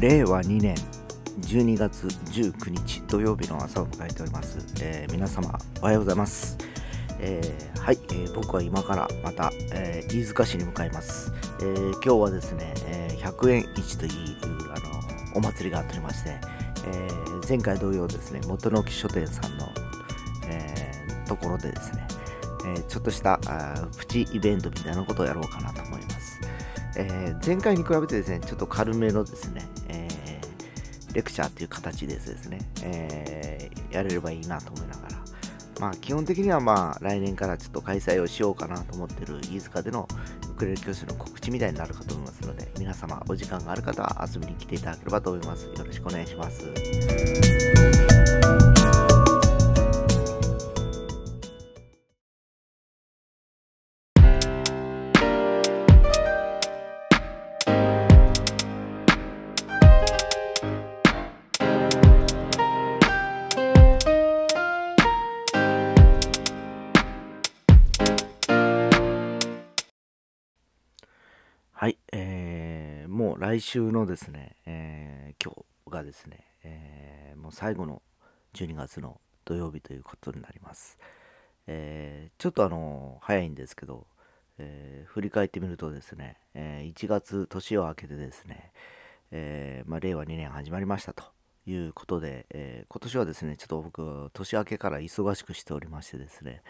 令和2年12月19日土曜日の朝を迎えております、えー皆様おはようございます、えーはい、えー僕は今からまた、えー飯塚市に向かいます、えー今日はですね、えー100円市というあのお祭りがあっておりまして、えー前回同様ですね元の木書店さんの、えーところでですね、えーちょっとしたあプチイベントみたいなことをやろうかなと思います、えー前回に比べてですねちょっと軽めのですね、レクチャーっていう形でですね、えーやれればいいなと思いながら。まあ基本的にはまあ来年からちょっと開催をしようかなと思ってる飯塚でのウクレレ教室の告知みたいになるかと思いますので皆様お時間がある方は遊びに来ていただければと思います。よろしくお願いします。来週のですね、えー今日がですね、えーもう最後の12月の土曜日ということになります。えーちょっとあの早いんですけど、えー振り返ってみるとですね、えー1月年を明けてですね、えーまあ、令和2年始まりましたということで、えー今年はですね、ちょっと僕、年明けから忙しくしておりましてですね、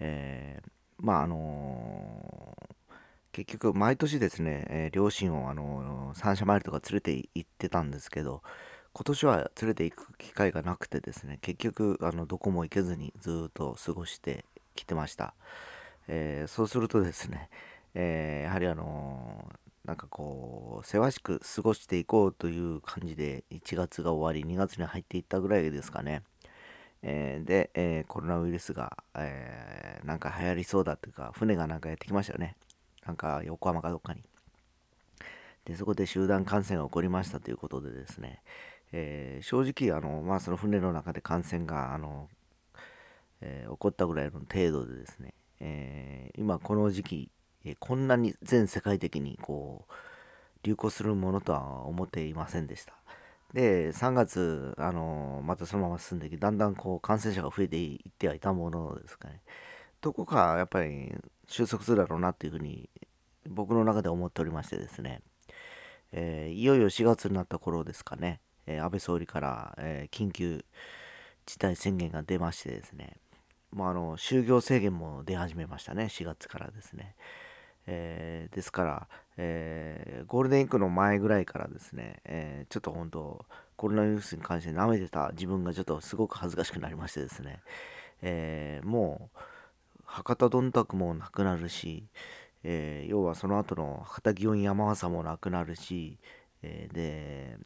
えーまああのー結局毎年ですね、え両親をあの三社参りとか連れて行ってたんですけど今年は連れて行く機会がなくてですね結局あのどこも行けずにずっと過ごしてきてました、えーそうするとですね、えーやはりあのなんかこうせわしく過ごしていこうという感じで1月が終わり2月に入っていったぐらいですかね。えーで、えコロナウイルスが、えなんか流行りそうだっていうか船がなんかやってきましたよね。なんか横浜かどっかに。でそこで集団感染が起こりましたということでですね、えー正直あの、まあ、その船の中で感染があの、えー起こったぐらいの程度でですね、えー今この時期、えこんなに全世界的にこう流行するものとは思っていませんでした。で3月、あのまたそのまま進んでいきだんだんこう感染者が増えていってはいたものですかね。どこかやっぱり収束するだろうなっていうふうに僕の中で思っておりましてですね、えーいよいよ4月になった頃ですかね、えー安倍総理から、えー緊急事態宣言が出ましてですね、まあ、あの就業制限も出始めましたね。4月からですね、えーですから、えーゴールデンウィークの前ぐらいからですね、えーちょっと本当コロナウイルスに関して舐めてた自分がちょっとすごく恥ずかしくなりましてですね、えもう博多どんたくもなくなるし、えー要はその後の博多祇園山笠もなくなるし、えーで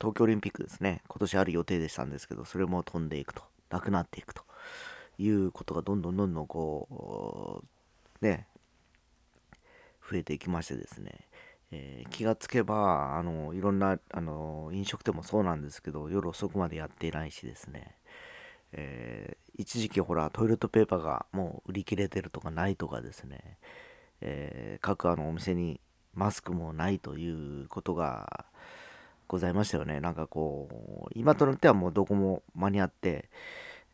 東京オリンピックですね。今年ある予定でしたんですけどそれも飛んでいくと。なくなっていくと。いうことがどんどんどんどんこうね増えていきましてですね、えー気がつけばあのいろんなあの飲食店もそうなんですけど夜遅くまでやっていないしですね、えー一時期ほらトイレットペーパーがもう売り切れてるとかないとかですね、えー各あのお店にマスクもないということがございましたよね。なんかこう今となってはもうどこも間に合って、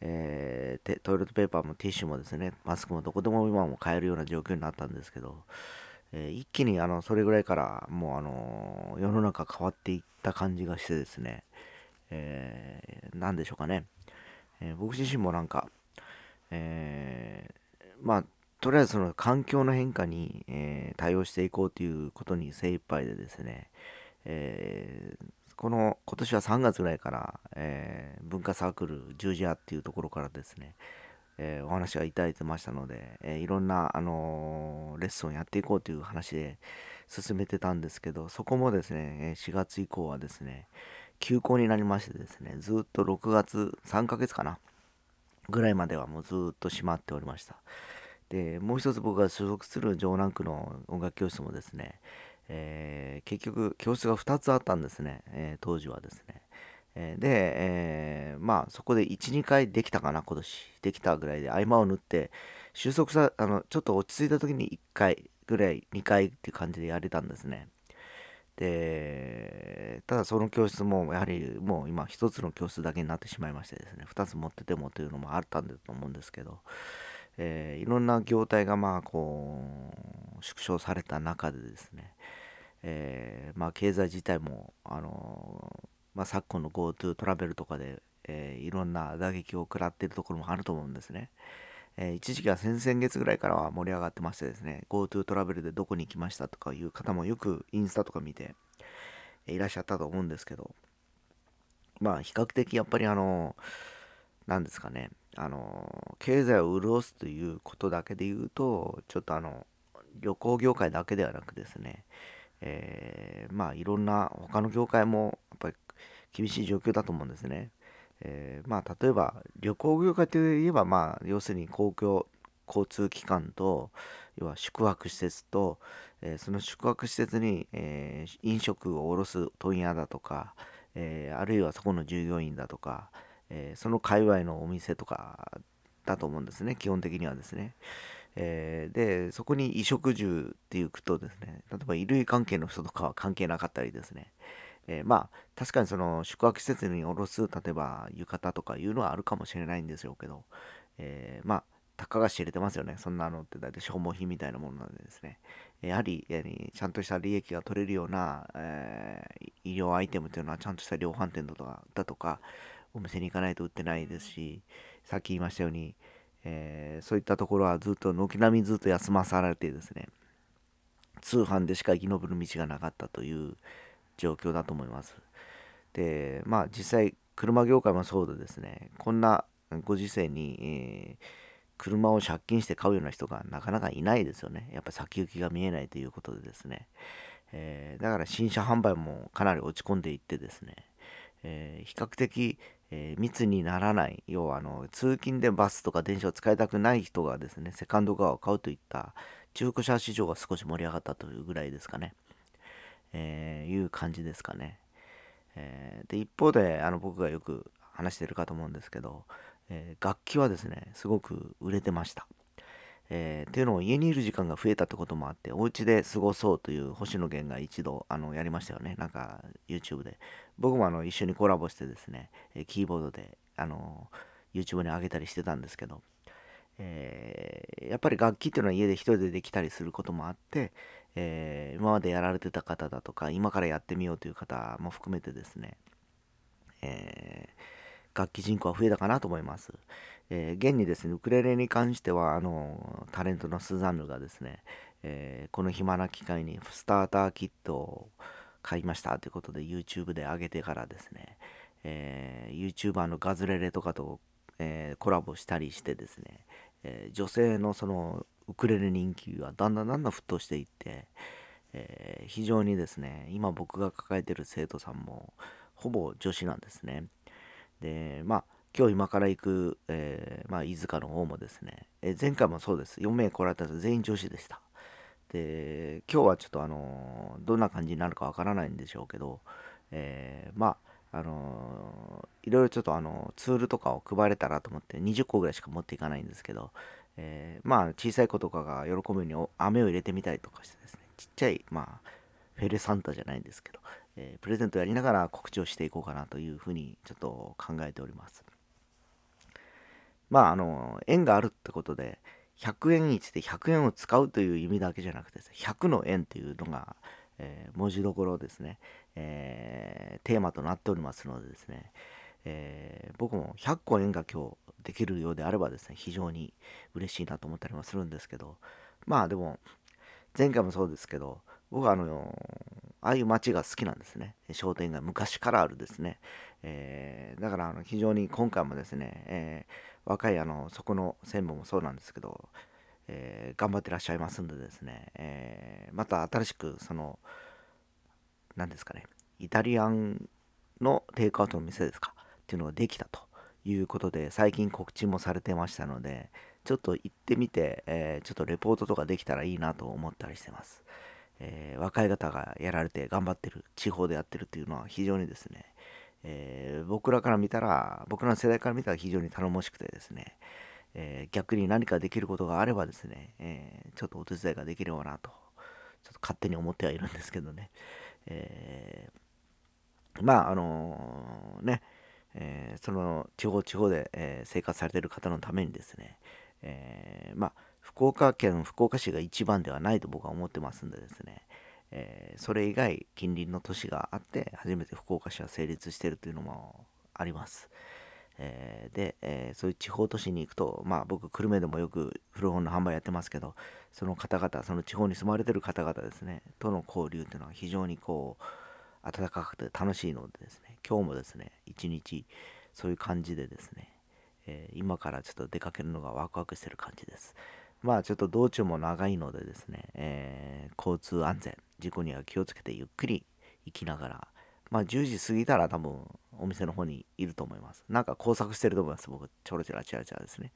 えートイレットペーパーもティッシュもですねマスクもどこでも今も買えるような状況になったんですけど、えー一気にあのそれぐらいからもうあの世の中変わっていった感じがしてですね、えー、何でしょうかね、えー僕自身もなんか、えーまあとりあえずその環境の変化に、えー対応していこうということに精一杯でですね、えーこの今年は3月ぐらいから、えー文化サークル十字屋っていうところからですね、えお話がいただいてましたので、えいろんな、あのレッスンをやっていこうという話で進めてたんですけどそこもですね4月以降はですね休校になりましてですねずっと6月3ヶ月かなぐらいまではもうずっと閉まっておりました。でもう一つ僕が所属する城南区の音楽教室もですね、えー結局教室が2つあったんですね、えー当時はですね、えーで、えまあそこで12回できたかな今年。できたぐらいで合間を縫って収束さあのちょっと落ち着いた時に1回ぐらい2回っていう感じでやれたんですね。でただその教室もやはりもう今一つの教室だけになってしまいましてですね2つ持っててもというのもあったんだと思うんですけど、えー、いろんな業態がまあこう縮小された中でですね、えー、まあ経済自体もあのまあ、昨今の GoTo トラベルとかで、え、いろんな打撃を食らっているところもあると思うんですね。えー、一時期は先々月ぐらいからは盛り上がってましてですね、GoTo トラベルでどこに行きましたとかいう方もよくインスタとか見ていらっしゃったと思うんですけど、まあ比較的やっぱりあの、なんですかね、あの、経済を潤すということだけで言うと、ちょっとあの、旅行業界だけではなくですね、えー、まあいろんな他の業界もやっぱり厳しい状況だと思うんですね。えー、まあ例えば旅行業界といえばまあ要するに公共交通機関と要は宿泊施設と、えー、その宿泊施設に、えー、飲食を卸す問屋だとか、え、あるいはそこの従業員だとか、えその界隈のお店とかだと思うんですね基本的にはですね。えでそこに衣食住っていくとですね例えば衣類関係の人とかは関係なかったりですね、えー、まあ確かにその宿泊施設に卸す例えば浴衣とかいうのはあるかもしれないんですよけど、えー、まあたかが知れてますよね。そんなのって大体消耗品みたいなものなんでですね。やはりちゃんとした利益が取れるような、えー、医療アイテムというのはちゃんとした量販店だとかだとかお店に行かないと売ってないですしさっき言いましたように、えー、そういったところはずっと軒並みずっと休まされてですね通販でしか生き延びる道がなかったという状況だと思います。で、まあ実際車業界もそうでですね、こんなご時世に、えー、車を借金して買うような人がなかなかいないですよね。やっぱ先行きが見えないということでですね。えー、だから新車販売もかなり落ち込んでいってですね、えー、比較的、え、密にならない、要はあの通勤でバスとか電車を使いたくない人がですね、セカンドカーを買うといった中古車市場が少し盛り上がったというぐらいですかね。えー、いう感じですかね。えー、で一方であの僕がよく話してるかと思うんですけど、えー、楽器はですねすごく売れてました。えー、っていうのを家にいる時間が増えたってこともあってお家で過ごそうという星野源が一度あのやりましたよねなんか YouTube で僕もあの一緒にコラボしてですねキーボードであの YouTube に上げたりしてたんですけど、えー、やっぱり楽器っていうのは家で一人でできたりすることもあって、えー、今までやられてた方だとか今からやってみようという方も含めてですね、えー、楽器人口は増えたかなと思います。えー、現にですねウクレレに関してはあのタレントのスザンヌがですね、えこの暇な機会にスターターキットを買いましたということで YouTube で上げてからですね、え YouTuber のガズレレとかと、えコラボしたりしてですね、え女性のそのウクレレ人気はだんだんだんだん沸騰していって、えー、非常にですね今僕が抱えてる生徒さんもほぼ女子なんですね。でまあ今日今から行く、えー、まあ、飯塚の方もですね、え、前回もそうです。4名来られたんです。全員女子でした。で今日はちょっとあのどんな感じになるかわからないんでしょうけど、えまああのいろいろちょっとあのツールとかを配れたらと思って20個ぐらいしか持っていかないんですけど、えー、まあ小さい子とかが喜ぶように飴を入れてみたりとかしてですねちっちゃいまあフェレサンタじゃないんですけど、えー、プレゼントやりながら告知をしていこうかなというふうにちょっと考えております。まああの縁があるってことで100円市で100円を使うという意味だけじゃなくてです、ね100の円というのが、えー、文字どころですね、えー、テーマとなっておりますのでですね、えー、僕も100個円が今日できるようであればですね、非常に嬉しいなと思ったりもするんですけど、まあでも、前回もそうですけど、僕はあの、ああいう街が好きなんですね。商店街、昔からあるですね。えー、だからあの非常に今回もですね、えー、若いあのそこの専務もそうなんですけど、えー、頑張ってらっしゃいますんでですね、えまた新しくその、何ですかね、イタリアンのテイクアウトの店ですかっていうのができたと。いうことで最近告知もされてましたのでちょっと行ってみて、えー、ちょっとレポートとかできたらいいなと思ったりしてます、えー、若い方がやられて頑張ってる地方でやってるっていうのは非常にですね、えー、僕らから見たら僕らの世代から見たら非常に頼もしくてですね、え逆に何かできることがあればですね、えちょっとお手伝いができればなとちょっと勝手に思ってはいるんですけどね、えー、まああのね、え、その地方地方で、え生活されてる方のためにですね、えまあ福岡県福岡市が一番ではないと僕は思ってますんでですね、えそれ以外近隣の都市があって初めて福岡市は成立しているというのもあります。えー、で、えー、そういう地方都市に行くと、まあ僕、久留米でもよく古本の販売やってますけど、その方々、その地方に住まれてる方々ですね、との交流っていうのは非常にこう、温かくて楽しいのでですね、今日もですね、一日、そういう感じでですね、えー、今からちょっと出かけるのがワクワクしてる感じです。まあちょっと道中も長いのでですね、えー、交通安全、事故には気をつけてゆっくり行きながら、まあ10時過ぎたら多分お店の方にいると思います。なんか工作してると思います。僕、ちょろちょろちらちらですね。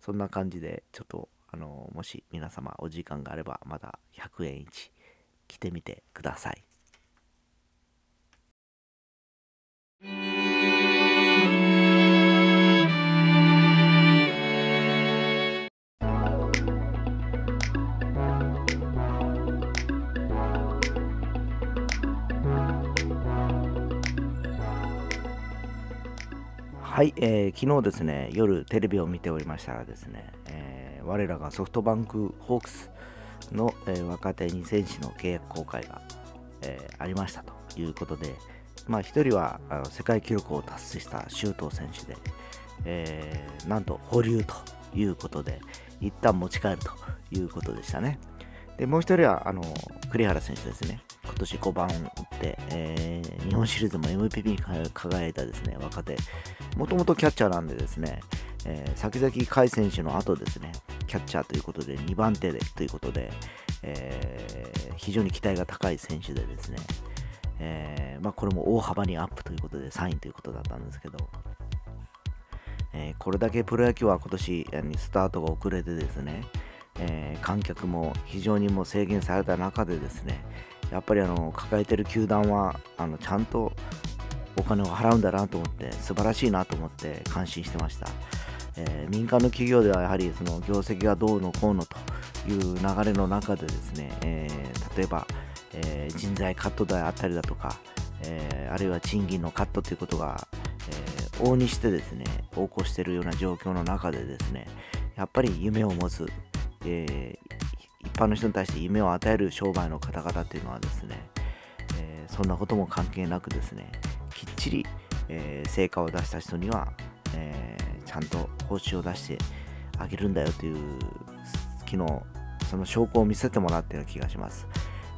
そんな感じで、ちょっと、あの、もし皆様お時間があれば、まだ100円1来てみてください。はい、えー、昨日ですね、夜テレビを見ておりましたらですね、えー、我らがソフトバンクホークスの、えー、若手2選手の契約公開が、えありましたということで、まあ、1人はあの世界記録を達成した周東選手で、えなんと保留ということで、一旦持ち帰るということでしたね。で、もう1人はあの栗原選手ですね。今年5番を打って、えー、日本シリーズも MVP に輝いたですね、若手。もともとキャッチャーなんでですね、えー、先々甲斐選手の後ですね、キャッチャーということで2番手でということで、えー、非常に期待が高い選手でですね、えー、まあ、これも大幅にアップということでサインということだったんですけど、えこれだけプロ野球は今年スタートが遅れてですね、え観客も非常にもう制限された中でですね、やっぱりあの抱えてる球団はあのちゃんと金を払うんだなと思って素晴らしいなと思って感心してました、えー、民間の企業ではやはりその業績がどうのこうのという流れの中でですね、えー、例えば、えー、人材カットであったりだとか、えあるいは賃金のカットということが、え往々にしてですね横行しているような状況の中でですねやっぱり夢を持つ、え一般の人に対して夢を与える商売の方々っていうのはですね、え、そんなことも関係なくですねちり、えー、成果を出した人には、えー、ちゃんと報酬を出してあげるんだよという昨日その証拠を見せてもらったような気がします。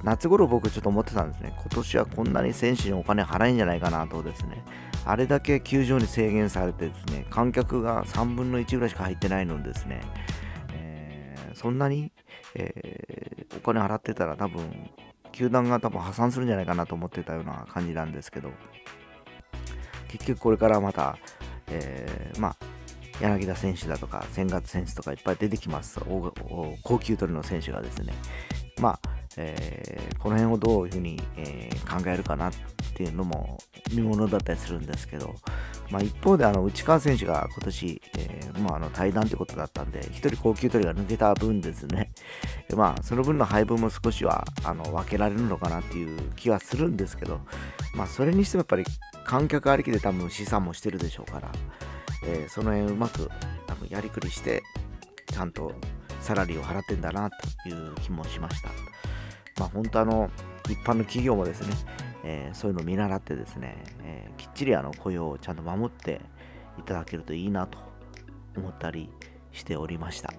夏頃僕ちょっと思ってたんですね。今年はこんなに選手にお金払えんじゃないかなとですね。あれだけ球場に制限されてですね観客が3分の1ぐらいしか入ってないのですね、えー、そんなにえー、お金払ってたら多分、球団が多分破産するんじゃないかなと思ってたような感じなんですけど、結局これからまた、えー、まあ、柳田選手だとか、千賀選手とかいっぱい出てきます。高級取りの選手がですね。まあ、えー、この辺をどういうふうに、えー、考えるかなっていうのも見ものだったりするんですけど、まあ、一方であの内川選手が今年、えー、まあ、あの対談ということだったんで、1人高級取りが抜けた分ですね、まあ、その分の配分も少しはあの分けられるのかなっていう気はするんですけど、まあ、それにしてもやっぱり観客ありきで多分試算もしてるでしょうから、えー、その辺うまく多分やりくりして、ちゃんとサラリーを払ってんだなという気もしました。まあ、本当あの、一般の企業もですね、えー、そういうのを見習ってですね、えー、きっちりあの雇用をちゃんと守っていただけるといいなと思ったりしておりました。